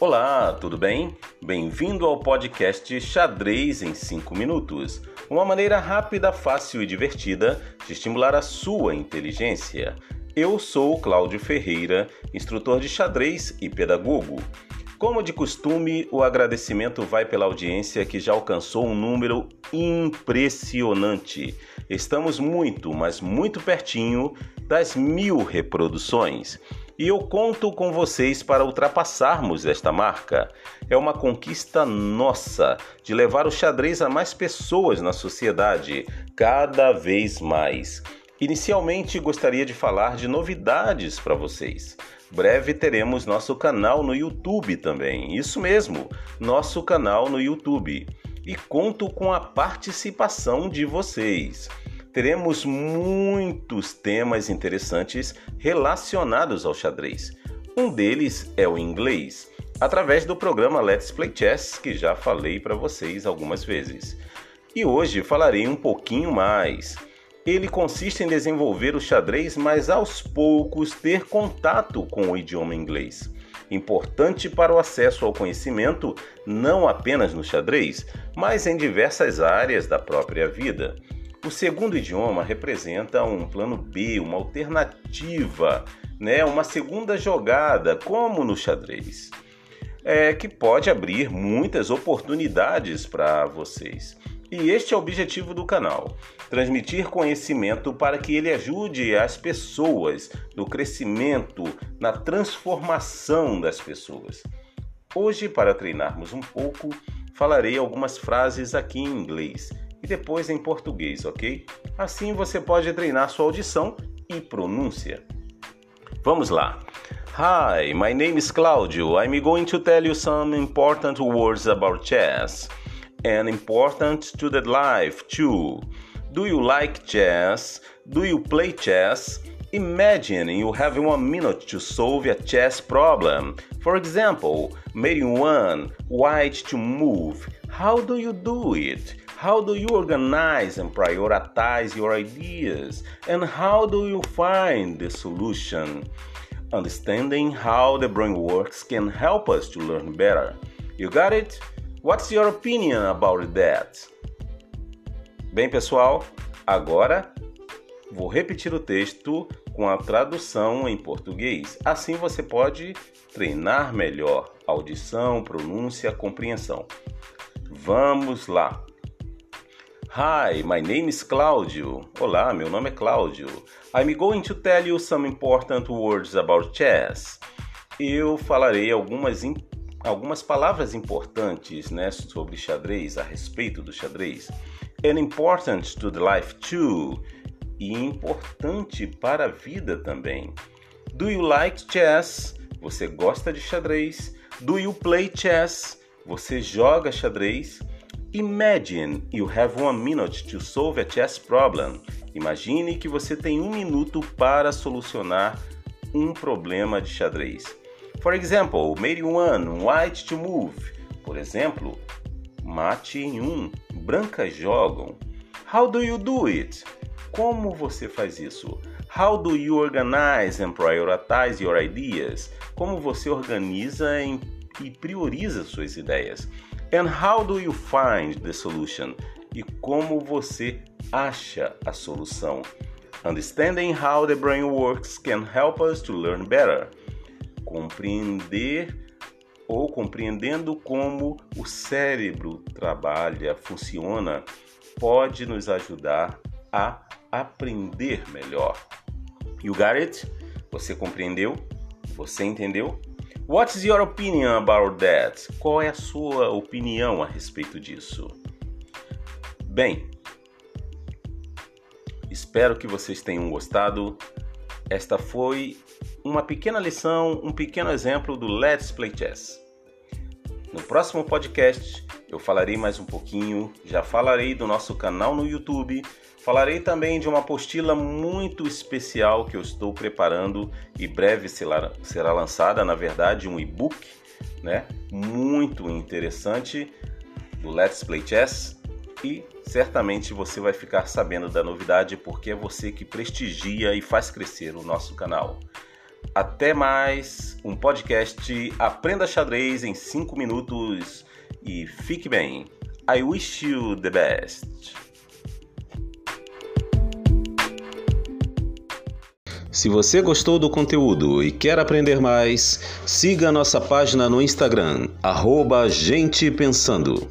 Olá, tudo bem? Bem-vindo ao podcast Xadrez em 5 Minutos uma maneira rápida, fácil e divertida de estimular a sua inteligência. Eu sou Cláudio Ferreira, instrutor de xadrez e pedagogo. Como de costume, o agradecimento vai pela audiência que já alcançou um número impressionante. Estamos muito, mas muito pertinho das mil reproduções e eu conto com vocês para ultrapassarmos esta marca. É uma conquista nossa de levar o xadrez a mais pessoas na sociedade, cada vez mais. Inicialmente gostaria de falar de novidades para vocês. Breve teremos nosso canal no YouTube também. Isso mesmo, nosso canal no YouTube. E conto com a participação de vocês teremos muitos temas interessantes relacionados ao xadrez. Um deles é o inglês, através do programa Let's Play Chess, que já falei para vocês algumas vezes. E hoje falarei um pouquinho mais. Ele consiste em desenvolver o xadrez, mas aos poucos ter contato com o idioma inglês. Importante para o acesso ao conhecimento, não apenas no xadrez, mas em diversas áreas da própria vida. O segundo idioma representa um plano B, uma alternativa, né? uma segunda jogada, como no xadrez, é, que pode abrir muitas oportunidades para vocês. E este é o objetivo do canal: transmitir conhecimento para que ele ajude as pessoas no crescimento, na transformação das pessoas. Hoje, para treinarmos um pouco, falarei algumas frases aqui em inglês e depois em português, ok? Assim você pode treinar sua audição e pronúncia. Vamos lá. Hi, my name is Claudio. I'm going to tell you some important words about chess and important to the life too. Do you like chess? Do you play chess? Imagine you have one minute to solve a chess problem. For example, mate 1, white to move. How do you do it? How do you organize and prioritize your ideas? And how do you find the solution? Understanding how the brain works can help us to learn better. You got it? What's your opinion about that? Bem, pessoal, agora vou repetir o texto com a tradução em português. Assim você pode treinar melhor audição, pronúncia, compreensão. Vamos lá! Hi, my name is Claudio. Olá, meu nome é Cláudio. I'm going to tell you some important words about chess. Eu falarei algumas, algumas palavras importantes né, sobre xadrez, a respeito do xadrez. And important to the life too. E importante para a vida também. Do you like chess? Você gosta de xadrez? Do you play chess? Você joga xadrez? Imagine you have one minute to solve a chess problem. Imagine que você tem um minuto para solucionar um problema de xadrez. For example, mate one, white to move. Por exemplo, mate em um, brancas jogam. How do you do it? Como você faz isso? How do you organize and prioritize your ideas? Como você organiza e prioriza suas ideias? And how do you find the solution? E como você acha a solução? Understanding how the brain works can help us to learn better. Compreender ou compreendendo como o cérebro trabalha, funciona, pode nos ajudar a aprender melhor. You got it? Você compreendeu? Você entendeu? What's your opinion about that? Qual é a sua opinião a respeito disso? Bem, espero que vocês tenham gostado. Esta foi uma pequena lição, um pequeno exemplo do Let's Play Chess. No próximo podcast eu falarei mais um pouquinho, já falarei do nosso canal no YouTube, Falarei também de uma apostila muito especial que eu estou preparando e breve será lançada, na verdade, um e-book, né? Muito interessante do Let's Play Chess e certamente você vai ficar sabendo da novidade porque é você que prestigia e faz crescer o nosso canal. Até mais, um podcast Aprenda Xadrez em 5 minutos e fique bem. I wish you the best. Se você gostou do conteúdo e quer aprender mais, siga nossa página no Instagram, arroba Gente Pensando.